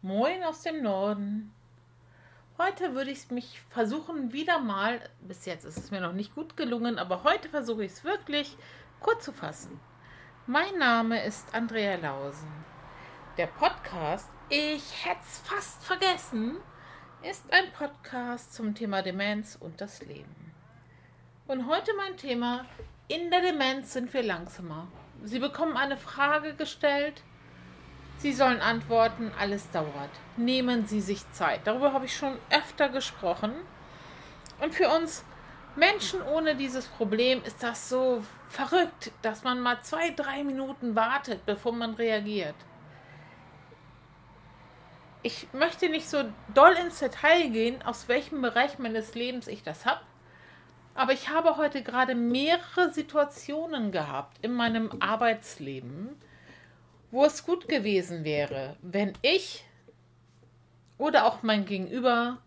Moin aus dem Norden. Heute würde ich mich versuchen, wieder mal, bis jetzt ist es mir noch nicht gut gelungen, aber heute versuche ich es wirklich kurz zu fassen. Mein Name ist Andrea Lausen. Der Podcast, ich hätte es fast vergessen, ist ein Podcast zum Thema Demenz und das Leben. Und heute mein Thema, in der Demenz sind wir langsamer. Sie bekommen eine Frage gestellt, Sie sollen antworten, alles dauert. Nehmen Sie sich Zeit. Darüber habe ich schon öfter gesprochen. Und für uns Menschen ohne dieses Problem ist das so verrückt, dass man mal zwei, drei Minuten wartet, bevor man reagiert. Ich möchte nicht so doll ins Detail gehen, aus welchem Bereich meines Lebens ich das habe. Aber ich habe heute gerade mehrere Situationen gehabt in meinem Arbeitsleben, wo es gut gewesen wäre, wenn ich oder auch mein Gegenüber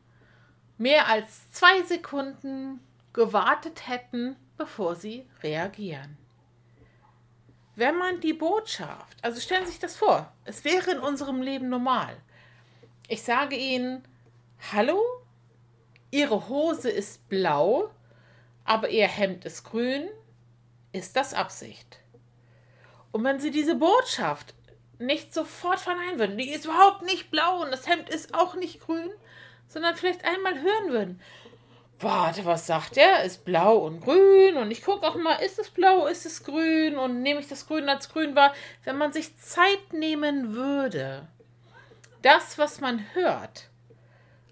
mehr als zwei Sekunden gewartet hätten, bevor sie reagieren. Wenn man die Botschaft, also stellen Sie sich das vor, es wäre in unserem Leben normal. Ich sage Ihnen, hallo, Ihre Hose ist blau, aber Ihr Hemd ist grün, ist das Absicht. Und wenn sie diese Botschaft nicht sofort verneinen würden, die ist überhaupt nicht blau und das Hemd ist auch nicht grün, sondern vielleicht einmal hören würden. Warte, was sagt er? Ist blau und grün und ich gucke auch mal, ist es blau, ist es grün und nehme ich das Grün als grün wahr? Wenn man sich Zeit nehmen würde, das, was man hört,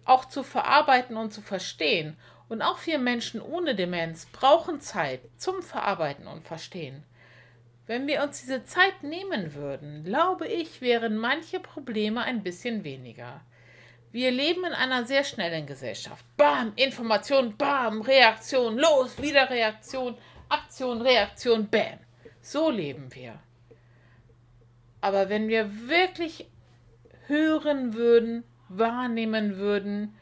auch zu verarbeiten und zu verstehen. Und auch wir Menschen ohne Demenz brauchen Zeit zum Verarbeiten und Verstehen. Wenn wir uns diese Zeit nehmen würden, glaube ich, wären manche Probleme ein bisschen weniger. Wir leben in einer sehr schnellen Gesellschaft. Bam, Information, bam, Reaktion, los, wieder Reaktion, Aktion, Reaktion, bam. So leben wir. Aber wenn wir wirklich hören würden, wahrnehmen würden,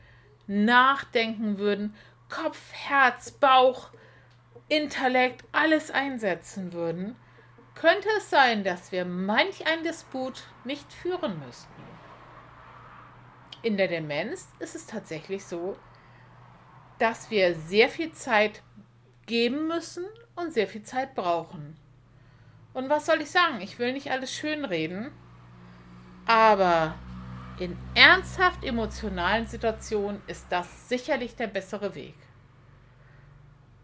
nachdenken würden, Kopf, Herz, Bauch, Intellekt, alles einsetzen würden, könnte es sein, dass wir manch ein Disput nicht führen müssten. In der Demenz ist es tatsächlich so, dass wir sehr viel Zeit geben müssen und sehr viel Zeit brauchen. Und was soll ich sagen? Ich will nicht alles schönreden, aber in ernsthaft emotionalen Situationen ist das sicherlich der bessere Weg.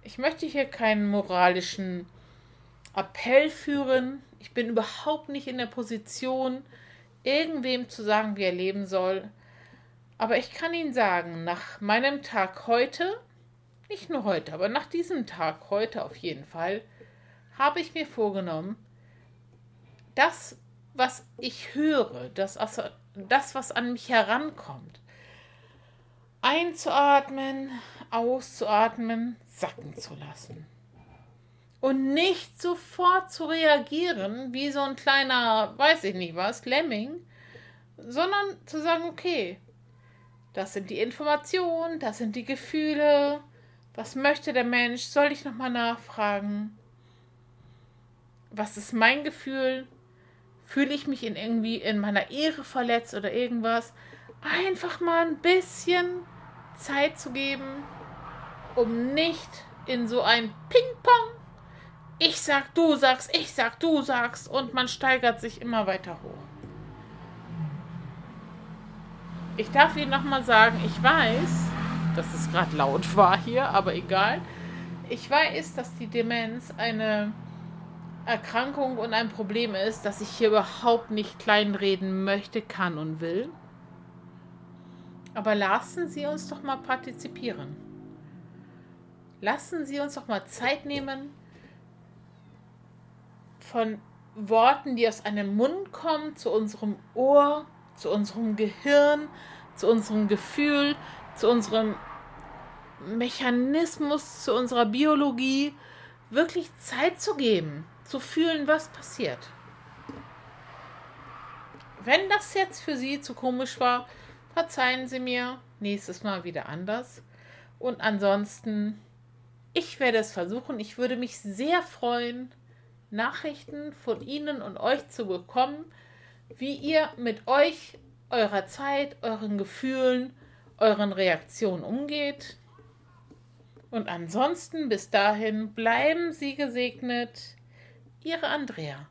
Ich möchte hier keinen moralischen Appell führen. Ich bin überhaupt nicht in der Position, irgendwem zu sagen, wie er leben soll. Aber ich kann Ihnen sagen, nach meinem Tag heute, nicht nur heute, aber nach diesem Tag heute auf jeden Fall, habe ich mir vorgenommen, das, was ich höre, das, das was an mich herankommt, einzuatmen, auszuatmen, sacken zu lassen und nicht sofort zu reagieren, wie so ein kleiner, weiß ich nicht was, Lemming, sondern zu sagen, okay, das sind die Informationen, das sind die Gefühle, was möchte der Mensch, soll ich nochmal nachfragen? Was ist mein Gefühl? Fühle ich mich in irgendwie in meiner Ehre verletzt oder irgendwas? Einfach mal ein bisschen Zeit zu geben, um nicht in so ein Ping-Pong ich sag, du sagst, ich sag, du sagst und man steigert sich immer weiter hoch. Ich darf Ihnen nochmal sagen, ich weiß, dass es gerade laut war hier, aber egal. Ich weiß, dass die Demenz eine Erkrankung und ein Problem ist, dass ich hier überhaupt nicht kleinreden möchte, kann und will. Aber lassen Sie uns doch mal partizipieren. Lassen Sie uns doch mal Zeit nehmen, von Worten, die aus einem Mund kommen, zu unserem Ohr, zu unserem Gehirn, zu unserem Gefühl, zu unserem Mechanismus, zu unserer Biologie, wirklich Zeit zu geben, zu fühlen, was passiert. Wenn das jetzt für Sie zu komisch war, verzeihen Sie mir, nächstes Mal wieder anders. Und ansonsten, ich werde es versuchen. Ich würde mich sehr freuen, Nachrichten von Ihnen und euch zu bekommen, wie ihr mit euch eurer Zeit, euren Gefühlen, euren Reaktionen umgeht. Und ansonsten bis dahin bleiben Sie gesegnet. Ihre Andrea.